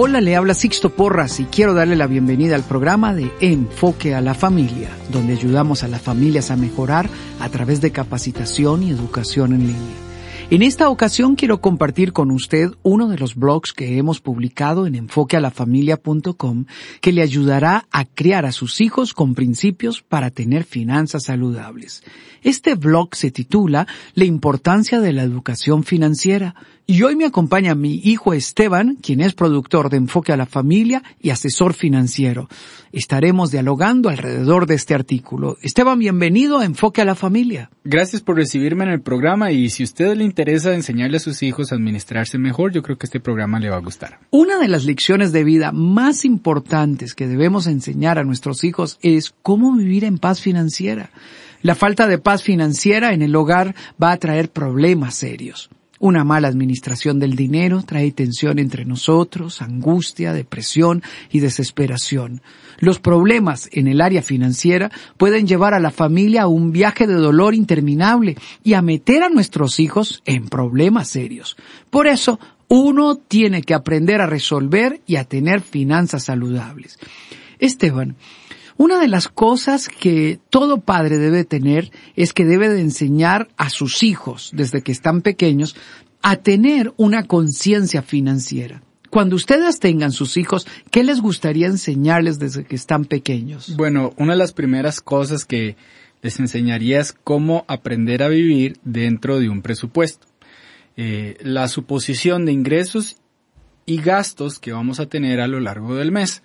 Hola, le habla Sixto Porras y quiero darle la bienvenida al programa de Enfoque a la Familia, donde ayudamos a las familias a mejorar a través de capacitación y educación en línea. En esta ocasión quiero compartir con usted uno de los blogs que hemos publicado en enfoquealafamilia.com que le ayudará a criar a sus hijos con principios para tener finanzas saludables. Este blog se titula La importancia de la educación financiera y hoy me acompaña mi hijo Esteban, quien es productor de Enfoque a la Familia y asesor financiero. Estaremos dialogando alrededor de este artículo. Esteban, bienvenido a Enfoque a la Familia. Gracias por recibirme en el programa y si a usted le interesa enseñarle a sus hijos a administrarse mejor, yo creo que este programa le va a gustar. Una de las lecciones de vida más importantes que debemos enseñar a nuestros hijos es cómo vivir en paz financiera. La falta de paz financiera en el hogar va a traer problemas serios. Una mala administración del dinero trae tensión entre nosotros, angustia, depresión y desesperación. Los problemas en el área financiera pueden llevar a la familia a un viaje de dolor interminable y a meter a nuestros hijos en problemas serios. Por eso, uno tiene que aprender a resolver y a tener finanzas saludables. Esteban, una de las cosas que todo padre debe tener es que debe de enseñar a sus hijos, desde que están pequeños, a tener una conciencia financiera. Cuando ustedes tengan sus hijos, ¿qué les gustaría enseñarles desde que están pequeños? Bueno, una de las primeras cosas que les enseñaría es cómo aprender a vivir dentro de un presupuesto. Eh, la suposición de ingresos y gastos que vamos a tener a lo largo del mes.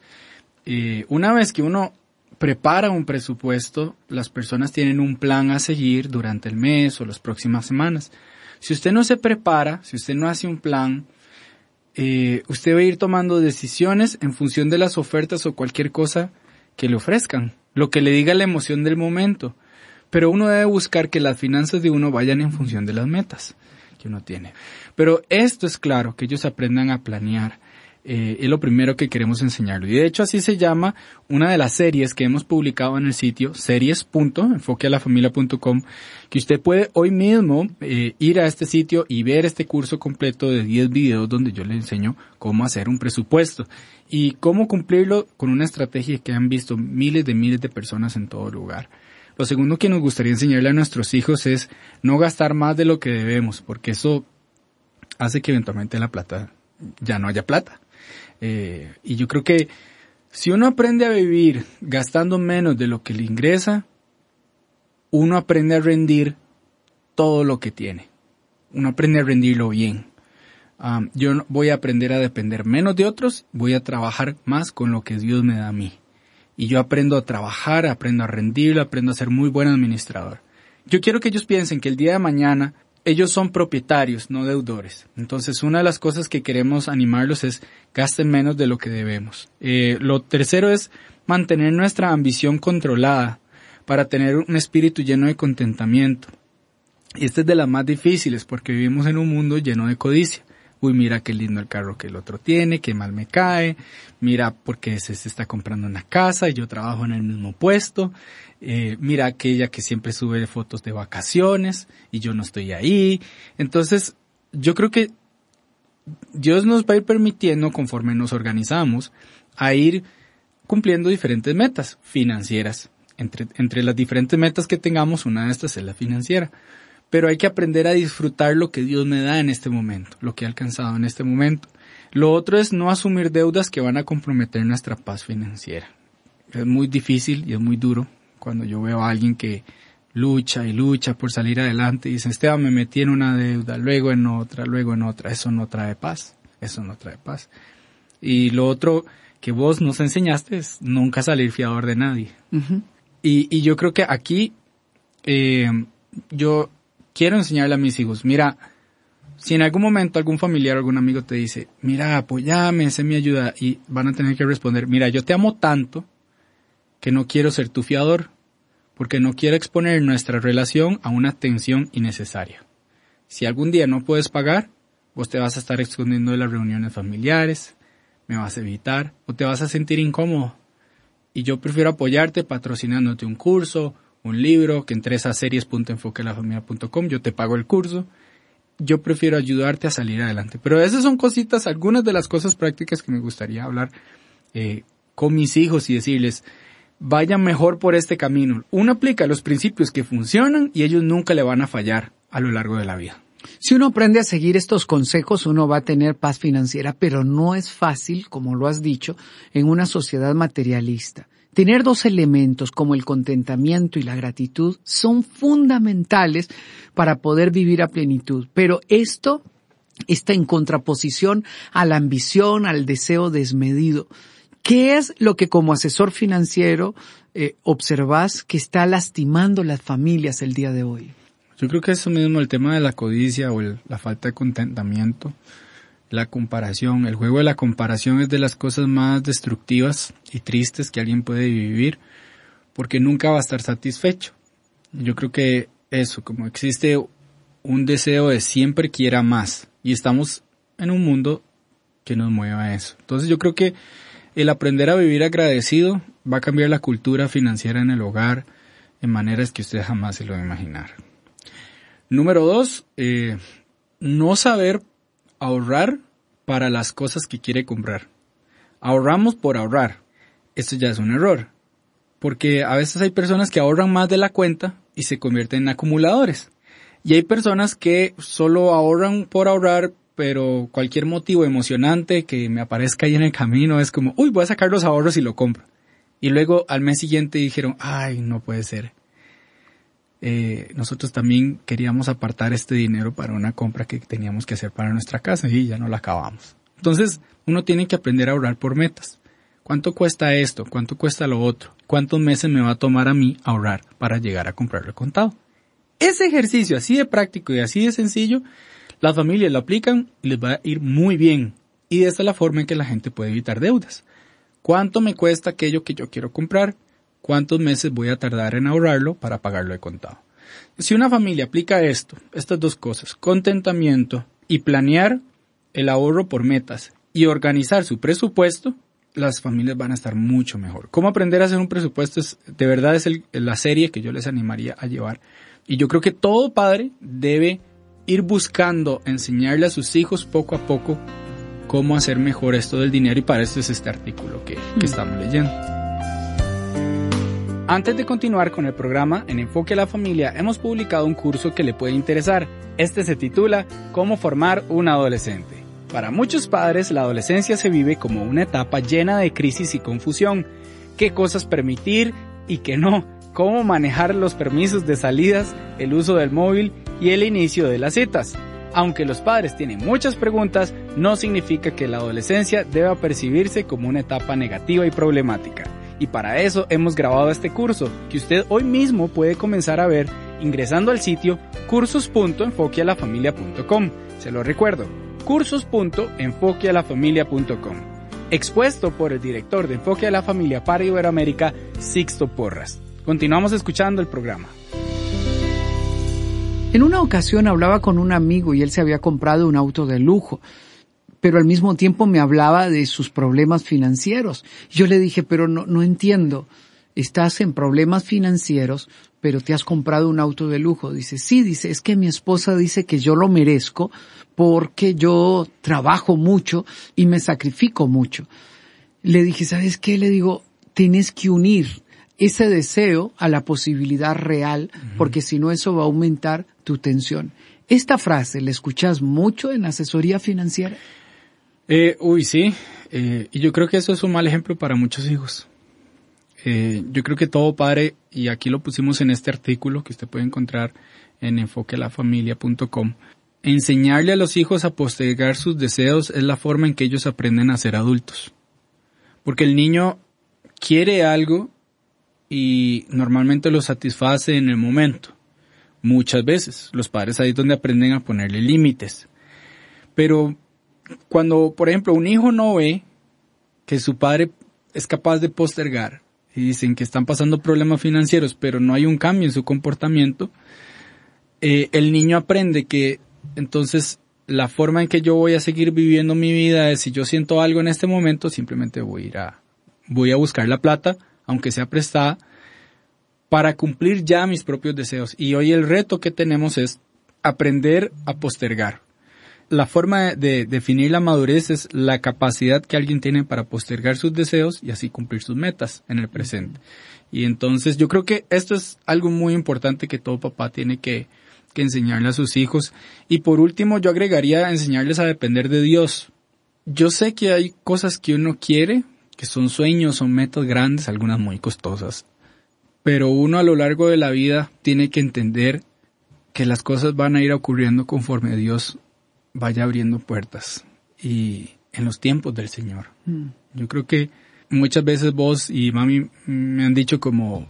Eh, una vez que uno prepara un presupuesto, las personas tienen un plan a seguir durante el mes o las próximas semanas. Si usted no se prepara, si usted no hace un plan, eh, usted va a ir tomando decisiones en función de las ofertas o cualquier cosa que le ofrezcan, lo que le diga la emoción del momento. Pero uno debe buscar que las finanzas de uno vayan en función de las metas que uno tiene. Pero esto es claro, que ellos aprendan a planear, eh, es lo primero que queremos enseñarlo. Y de hecho así se llama una de las series que hemos publicado en el sitio series.enfoquealafamilia.com que usted puede hoy mismo eh, ir a este sitio y ver este curso completo de 10 videos donde yo le enseño cómo hacer un presupuesto y cómo cumplirlo con una estrategia que han visto miles de miles de personas en todo lugar. Lo segundo que nos gustaría enseñarle a nuestros hijos es no gastar más de lo que debemos, porque eso hace que eventualmente la plata ya no haya plata. Eh, y yo creo que si uno aprende a vivir gastando menos de lo que le ingresa, uno aprende a rendir todo lo que tiene. Uno aprende a rendirlo bien. yo voy a aprender a depender menos de otros, voy a trabajar más con lo que Dios me da a mí. Y yo aprendo a trabajar, aprendo a rendir, aprendo a ser muy buen administrador. Yo quiero que ellos piensen que el día de mañana ellos son propietarios, no deudores. Entonces, una de las cosas que queremos animarlos es gasten menos de lo que debemos. Eh, lo tercero es mantener nuestra ambición controlada para tener un espíritu lleno de contentamiento. Y este es de las más difíciles porque vivimos en un mundo lleno de codicia. Uy, mira qué lindo el carro que el otro tiene, qué mal me cae, mira porque ese se está comprando una casa y yo trabajo en el mismo puesto, eh, mira aquella que siempre sube fotos de vacaciones y yo no estoy ahí. Entonces, yo creo que Dios nos va a ir permitiendo, conforme nos organizamos, a ir cumpliendo diferentes metas financieras. Entre, entre las diferentes metas que tengamos, una de estas es la financiera. Pero hay que aprender a disfrutar lo que Dios me da en este momento, lo que he alcanzado en este momento. Lo otro es no asumir deudas que van a comprometer nuestra paz financiera. Es muy difícil y es muy duro cuando yo veo a alguien que lucha y lucha por salir adelante y dice, Esteban, me metí en una deuda, luego en otra, luego en otra. Eso no trae paz. Eso no trae paz. Y lo otro que vos nos enseñaste es nunca salir fiador de nadie. y, y, yo creo que aquí eh, yo quiero enseñarle a mis hijos, mira, si en algún momento algún familiar o algún amigo te dice, mira, apoyame, sé mi ayuda, y van a tener que responder, mira, yo te amo tanto que no quiero ser tu fiador, porque no quiero exponer nuestra relación a una tensión innecesaria. Si algún día no puedes pagar, vos te vas a estar escondiendo de las reuniones familiares, me vas a evitar o te vas a sentir incómodo. Y yo prefiero apoyarte patrocinándote un curso, un libro, que entres a series.enfoquelafamilia.com, yo te pago el curso. Yo prefiero ayudarte a salir adelante. Pero esas son cositas, algunas de las cosas prácticas que me gustaría hablar eh, con mis hijos y decirles, vayan mejor por este camino. Uno aplica los principios que funcionan y ellos nunca le van a fallar a lo largo de la vida. Si uno aprende a seguir estos consejos, uno va a tener paz financiera, pero no es fácil, como lo has dicho, en una sociedad materialista. Tener dos elementos como el contentamiento y la gratitud son fundamentales para poder vivir a plenitud, pero esto está en contraposición a la ambición, al deseo desmedido. ¿Qué es lo que como asesor financiero eh, observas que está lastimando las familias el día de hoy? Yo creo que eso mismo, el tema de la codicia o la falta de contentamiento, la comparación, el juego de la comparación es de las cosas más destructivas y tristes que alguien puede vivir porque nunca va a estar satisfecho. Yo creo que eso, como existe un deseo de siempre quiera más y estamos en un mundo que nos mueva a eso. Entonces yo creo que el aprender a vivir agradecido va a cambiar la cultura financiera en el hogar en maneras que usted jamás se lo va a imaginar. Número dos, eh, no saber ahorrar para las cosas que quiere comprar. Ahorramos por ahorrar. Esto ya es un error. Porque a veces hay personas que ahorran más de la cuenta y se convierten en acumuladores. Y hay personas que solo ahorran por ahorrar pero cualquier motivo emocionante que me aparezca ahí en el camino es como, uy, voy a sacar los ahorros y lo compro. Y luego al mes siguiente dijeron, ay, no puede ser. Eh, nosotros también queríamos apartar este dinero para una compra que teníamos que hacer para nuestra casa y ya no la acabamos. Entonces, uno tiene que aprender a ahorrar por metas. ¿Cuánto cuesta esto? ¿Cuánto cuesta lo otro? ¿Cuántos meses me va a tomar a mí ahorrar para llegar a comprarlo el contado? Ese ejercicio así de práctico y así de sencillo las familias lo aplican y les va a ir muy bien. Y esta es la forma en que la gente puede evitar deudas. ¿Cuánto me cuesta aquello que yo quiero comprar? ¿Cuántos meses voy a tardar en ahorrarlo para pagarlo de contado? Si una familia aplica esto, estas dos cosas, contentamiento y planear el ahorro por metas y organizar su presupuesto, las familias van a estar mucho mejor. ¿Cómo aprender a hacer un presupuesto? Es, de verdad es la serie que yo les animaría a llevar. Y yo creo que todo padre debe ir buscando enseñarle a sus hijos poco a poco cómo hacer mejor esto del dinero y para esto es este artículo que, que estamos leyendo. Antes de continuar con el programa, en Enfoque a la Familia hemos publicado un curso que le puede interesar. Este se titula Cómo formar un adolescente. Para muchos padres, la adolescencia se vive como una etapa llena de crisis y confusión. ¿Qué cosas permitir y qué no? ¿Cómo manejar los permisos de salidas, el uso del móvil y el inicio de las citas. Aunque los padres tienen muchas preguntas, no significa que la adolescencia deba percibirse como una etapa negativa y problemática. Y para eso hemos grabado este curso, que usted hoy mismo puede comenzar a ver ingresando al sitio cursos.enfoquealafamilia.com. Se lo recuerdo, cursos.enfoquealafamilia.com. Expuesto por el director de Enfoque a la Familia para Iberoamérica, Sixto Porras. Continuamos escuchando el programa. En una ocasión hablaba con un amigo y él se había comprado un auto de lujo, pero al mismo tiempo me hablaba de sus problemas financieros. Yo le dije, pero no, no entiendo, estás en problemas financieros, pero te has comprado un auto de lujo. Dice, sí, dice, es que mi esposa dice que yo lo merezco porque yo trabajo mucho y me sacrifico mucho. Le dije, ¿sabes qué? Le digo, tienes que unir ese deseo a la posibilidad real, porque si no eso va a aumentar tu tensión. Esta frase la escuchas mucho en asesoría financiera. Eh, uy, sí. Eh, y yo creo que eso es un mal ejemplo para muchos hijos. Eh, yo creo que todo padre, y aquí lo pusimos en este artículo que usted puede encontrar en enfoquelafamilia.com, enseñarle a los hijos a postergar sus deseos es la forma en que ellos aprenden a ser adultos. Porque el niño quiere algo y normalmente lo satisface en el momento. Muchas veces. Los padres ahí donde aprenden a ponerle límites. Pero cuando, por ejemplo, un hijo no ve que su padre es capaz de postergar y dicen que están pasando problemas financieros, pero no hay un cambio en su comportamiento, eh, el niño aprende que entonces la forma en que yo voy a seguir viviendo mi vida es si yo siento algo en este momento, simplemente voy a ir voy a buscar la plata, aunque sea prestada, para cumplir ya mis propios deseos. Y hoy el reto que tenemos es aprender a postergar. La forma de definir la madurez es la capacidad que alguien tiene para postergar sus deseos y así cumplir sus metas en el presente. Y entonces yo creo que esto es algo muy importante que todo papá tiene que, enseñarle a sus hijos. Y por último yo agregaría enseñarles a depender de Dios. Yo sé que hay cosas que uno quiere, que son sueños, son metas grandes, algunas muy costosas. Pero uno a lo largo de la vida tiene que entender que las cosas van a ir ocurriendo conforme Dios vaya abriendo puertas y en los tiempos del Señor. Mm. Yo creo que muchas veces vos y mami me han dicho como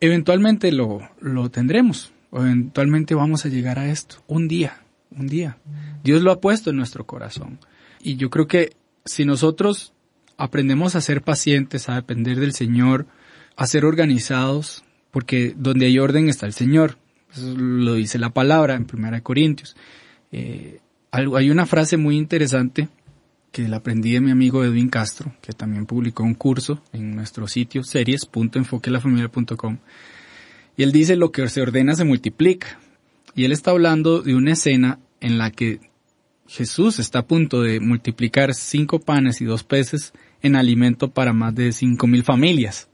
eventualmente lo, lo tendremos, o eventualmente vamos a llegar a esto, un día, un día. Dios lo ha puesto en nuestro corazón. Y yo creo que si nosotros aprendemos a ser pacientes, a depender del Señor, a ser organizados, porque donde hay orden está el Señor. Eso lo dice la palabra en Primera Corintios. Eh, hay una frase muy interesante que la aprendí de mi amigo Edwin Castro, que también publicó un curso en nuestro sitio series.enfoquelafamilia.com. Y él dice lo que se ordena se multiplica. Y él está hablando de una escena en la que Jesús está a punto de multiplicar cinco panes y dos peces en alimento para más de cinco mil familias.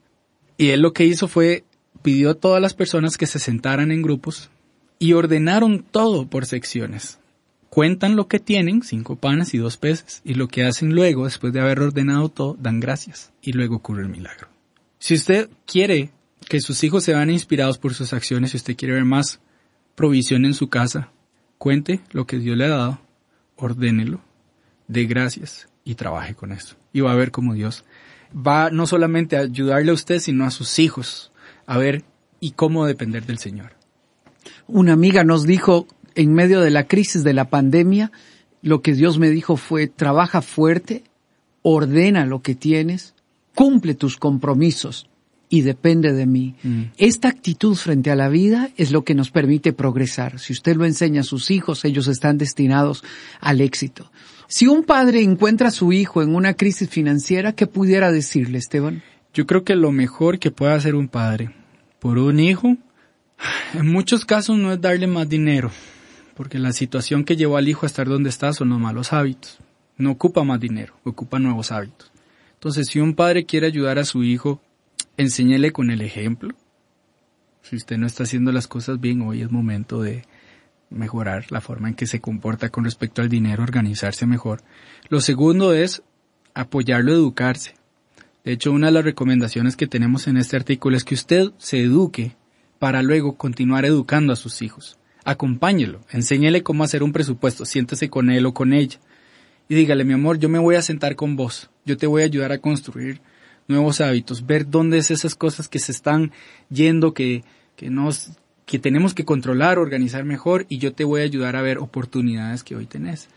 Y él lo que hizo fue pidió a todas las personas que se sentaran en grupos y ordenaron todo por secciones cuentan lo que tienen, cinco panes y dos peces, y lo que hacen luego, después de haber ordenado todo, dan gracias, y luego ocurre el milagro. Si usted quiere que sus hijos se vean inspirados por sus acciones, si usted quiere ver más provisión en su casa, cuente lo que Dios le ha dado, ordénelo, dé gracias y trabaje con eso. Y va a ver cómo Dios va no solamente a ayudarle a usted, sino a sus hijos a ver y cómo depender del Señor. Una amiga nos dijo, en medio de la crisis de la pandemia, lo que Dios me dijo fue, trabaja fuerte, ordena lo que tienes, cumple tus compromisos y depende de mí. Mm. Esta actitud frente a la vida es lo que nos permite progresar. Si usted lo enseña a sus hijos, ellos están destinados al éxito. Si un padre encuentra a su hijo en una crisis financiera, ¿qué pudiera decirle, Esteban? Yo creo que lo mejor que puede hacer un padre por un hijo, en muchos casos no es darle más dinero, porque la situación que llevó al hijo a estar donde está son los malos hábitos. No ocupa más dinero, ocupa nuevos hábitos. Entonces, si un padre quiere ayudar a su hijo, enséñele con el ejemplo. Si usted no está haciendo las cosas bien, hoy es momento de mejorar la forma en que se comporta con respecto al dinero, organizarse mejor. Lo segundo es apoyarlo a educarse. De hecho, una de las recomendaciones que tenemos en este artículo es que usted se eduque para luego continuar educando a sus hijos acompáñelo, enséñele cómo hacer un presupuesto, siéntese con él o con ella y dígale, mi amor, yo me voy a sentar con vos, yo te voy a ayudar a construir nuevos hábitos, ver dónde es esas cosas que se están yendo, que, que nos, que tenemos que controlar, organizar mejor y yo te voy a ayudar a ver oportunidades que hoy tenés.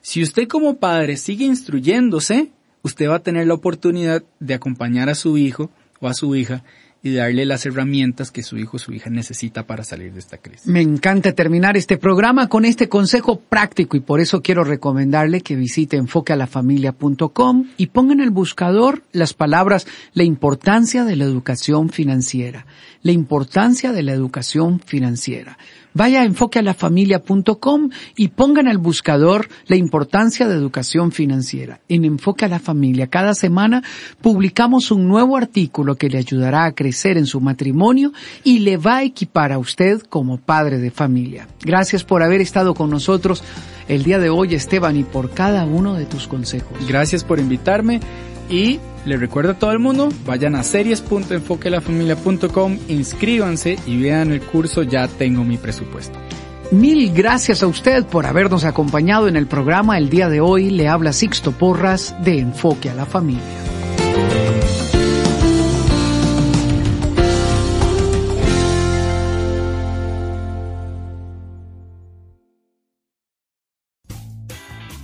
Si usted como padre sigue instruyéndose, usted va a tener la oportunidad de acompañar a su hijo o a su hija y darle las herramientas que su hijo o su hija necesita para salir de esta crisis. Me encanta terminar este programa con este consejo práctico y por eso quiero recomendarle que visite enfoquealafamilia.com y ponga en el buscador las palabras la importancia de la educación financiera, la importancia de la educación financiera. Vaya a enfoquealafamilia.com y ponga en el buscador la importancia de educación financiera. En Enfoque a la Familia, cada semana publicamos un nuevo artículo que le ayudará a crecer en su matrimonio y le va a equipar a usted como padre de familia. Gracias por haber estado con nosotros el día de hoy, Esteban, y por cada uno de tus consejos. Gracias por invitarme y le recuerdo a todo el mundo, vayan a series.enfoquelafamilia.com, inscríbanse y vean el curso Ya tengo mi presupuesto. Mil gracias a usted por habernos acompañado en el programa. El día de hoy le habla Sixto Porras de Enfoque a la Familia.